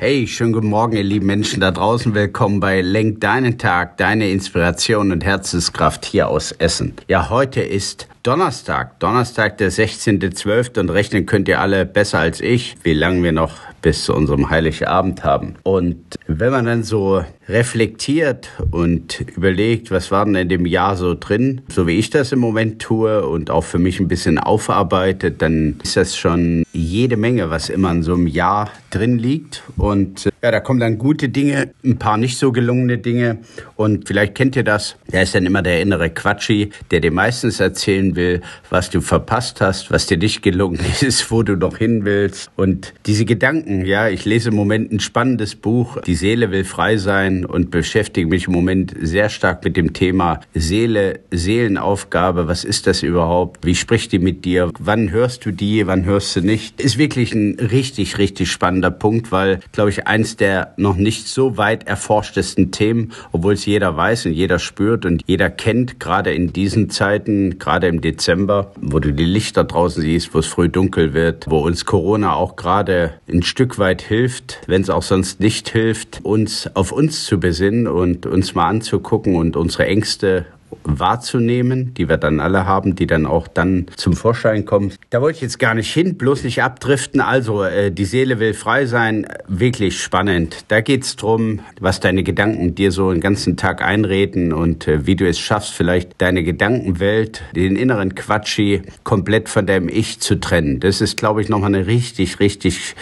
Hey, schönen guten Morgen, ihr lieben Menschen da draußen. Willkommen bei Lenk deinen Tag, deine Inspiration und Herzenskraft hier aus Essen. Ja, heute ist Donnerstag, Donnerstag der 16.12. und rechnen könnt ihr alle besser als ich, wie lange wir noch bis zu unserem Heiligabend haben. Und wenn man dann so reflektiert und überlegt, was war denn in dem Jahr so drin, so wie ich das im Moment tue und auch für mich ein bisschen aufarbeitet, dann ist das schon jede Menge, was immer in so einem Jahr drin liegt. Und äh, ja, da kommen dann gute Dinge, ein paar nicht so gelungene Dinge. Und vielleicht kennt ihr das. Da ist dann immer der innere Quatschi, der dir meistens erzählen will, was du verpasst hast, was dir nicht gelungen ist, wo du noch hin willst. Und diese Gedanken, ja, ich lese im Moment ein spannendes Buch, Die Seele will frei sein und beschäftige mich im Moment sehr stark mit dem Thema Seele, Seelenaufgabe. Was ist das überhaupt? Wie spricht die mit dir? Wann hörst du die? Wann hörst du nicht? Ist wirklich ein richtig, richtig spannender Punkt, weil, glaube ich, eins der noch nicht so weit erforschtesten Themen, obwohl es jeder weiß und jeder spürt und jeder kennt, gerade in diesen Zeiten, gerade im Dezember, wo du die Lichter draußen siehst, wo es früh dunkel wird, wo uns Corona auch gerade ein Stück weit hilft, wenn es auch sonst nicht hilft, uns auf uns zu besinnen und uns mal anzugucken und unsere Ängste wahrzunehmen, die wir dann alle haben, die dann auch dann zum Vorschein kommen. Da wollte ich jetzt gar nicht hin, bloß nicht abdriften. Also, äh, die Seele will frei sein, wirklich spannend. Da geht's drum, was deine Gedanken dir so den ganzen Tag einreden und äh, wie du es schaffst, vielleicht deine Gedankenwelt, den inneren Quatschi komplett von deinem Ich zu trennen. Das ist, glaube ich, nochmal eine richtig, richtig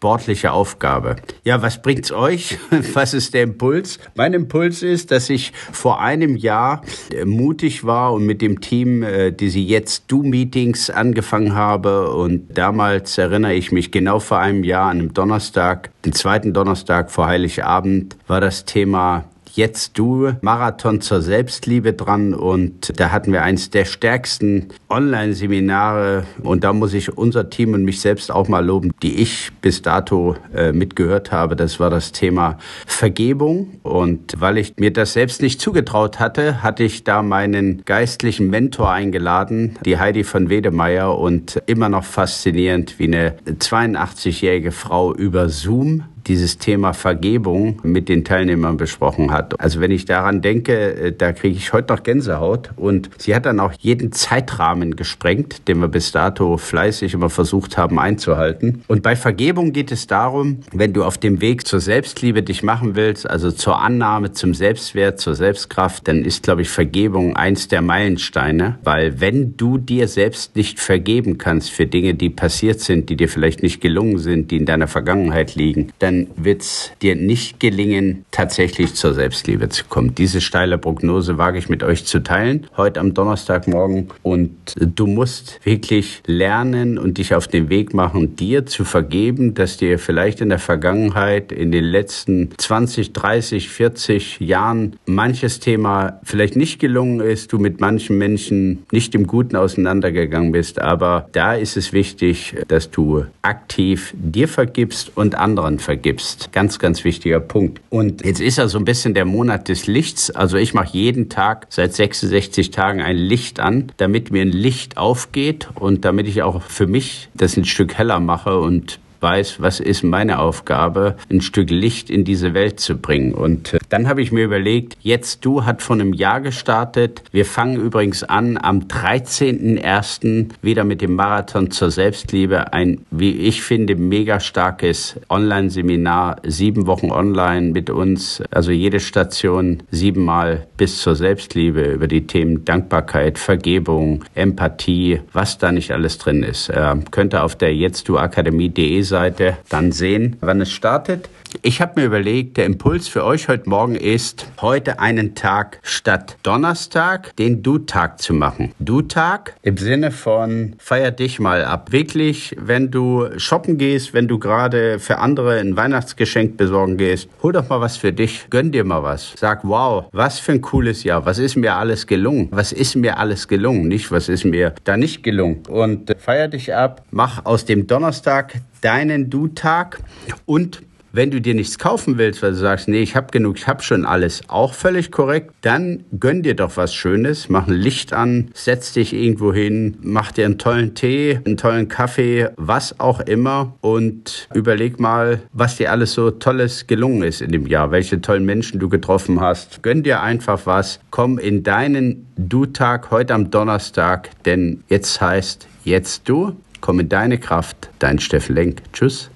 sportliche Aufgabe. Ja, was bringt's euch? Was ist der Impuls? Mein Impuls ist, dass ich vor einem Jahr äh, mutig war und mit dem Team äh, diese jetzt Do Meetings angefangen habe und damals erinnere ich mich genau vor einem Jahr an einem Donnerstag, den zweiten Donnerstag vor Heiligabend war das Thema Jetzt du Marathon zur Selbstliebe dran und da hatten wir eins der stärksten Online-Seminare und da muss ich unser Team und mich selbst auch mal loben, die ich bis dato äh, mitgehört habe. Das war das Thema Vergebung und weil ich mir das selbst nicht zugetraut hatte, hatte ich da meinen geistlichen Mentor eingeladen, die Heidi von Wedemeyer und immer noch faszinierend, wie eine 82-jährige Frau über Zoom dieses Thema Vergebung mit den Teilnehmern besprochen hat. Also wenn ich daran denke, äh, da kriege ich heute noch Gänsehaut. Und sie hat dann auch jeden Zeitrahmen gesprengt, den wir bis dato fleißig immer versucht haben einzuhalten. Und bei Vergebung geht es darum, wenn du auf dem Weg zur Selbstliebe dich machen willst, also zur Annahme, zum Selbstwert, zur Selbstkraft, dann ist, glaube ich, Vergebung eins der Meilensteine. Weil wenn du dir selbst nicht vergeben kannst für Dinge, die passiert sind, die dir vielleicht nicht gelungen sind, die in deiner Vergangenheit liegen, dann dann wird es dir nicht gelingen, tatsächlich zur Selbstliebe zu kommen. Diese steile Prognose wage ich mit euch zu teilen, heute am Donnerstagmorgen. Und du musst wirklich lernen und dich auf den Weg machen, dir zu vergeben, dass dir vielleicht in der Vergangenheit, in den letzten 20, 30, 40 Jahren manches Thema vielleicht nicht gelungen ist, du mit manchen Menschen nicht im Guten auseinandergegangen bist. Aber da ist es wichtig, dass du aktiv dir vergibst und anderen vergibst gibst. Ganz, ganz wichtiger Punkt. Und jetzt ist ja so ein bisschen der Monat des Lichts. Also ich mache jeden Tag seit 66 Tagen ein Licht an, damit mir ein Licht aufgeht und damit ich auch für mich das ein Stück heller mache und weiß, was ist meine Aufgabe, ein Stück Licht in diese Welt zu bringen. Und äh, dann habe ich mir überlegt, jetzt du hat vor einem Jahr gestartet. Wir fangen übrigens an am 13.01. wieder mit dem Marathon zur Selbstliebe. Ein, wie ich finde, mega starkes Online-Seminar. Sieben Wochen online mit uns. Also jede Station siebenmal bis zur Selbstliebe über die Themen Dankbarkeit, Vergebung, Empathie, was da nicht alles drin ist. Äh, könnt ihr auf der jetztduakademie.de Seite dann sehen, wann es startet. Ich habe mir überlegt, der Impuls für euch heute Morgen ist, heute einen Tag statt Donnerstag den Du-Tag zu machen. Du-Tag im Sinne von feier dich mal ab. Wirklich, wenn du shoppen gehst, wenn du gerade für andere ein Weihnachtsgeschenk besorgen gehst, hol doch mal was für dich, gönn dir mal was. Sag, wow, was für ein cooles Jahr, was ist mir alles gelungen, was ist mir alles gelungen, nicht was ist mir da nicht gelungen. Und feier dich ab, mach aus dem Donnerstag deinen Du-Tag. Und wenn du dir nichts kaufen willst, weil du sagst, nee, ich habe genug, ich habe schon alles, auch völlig korrekt, dann gönn dir doch was Schönes, mach ein Licht an, setz dich irgendwo hin, mach dir einen tollen Tee, einen tollen Kaffee, was auch immer. Und überleg mal, was dir alles so Tolles gelungen ist in dem Jahr, welche tollen Menschen du getroffen hast. Gönn dir einfach was, komm in deinen Du-Tag heute am Donnerstag, denn jetzt heißt jetzt du, komm in deine Kraft, dein Steffen Lenk. Tschüss.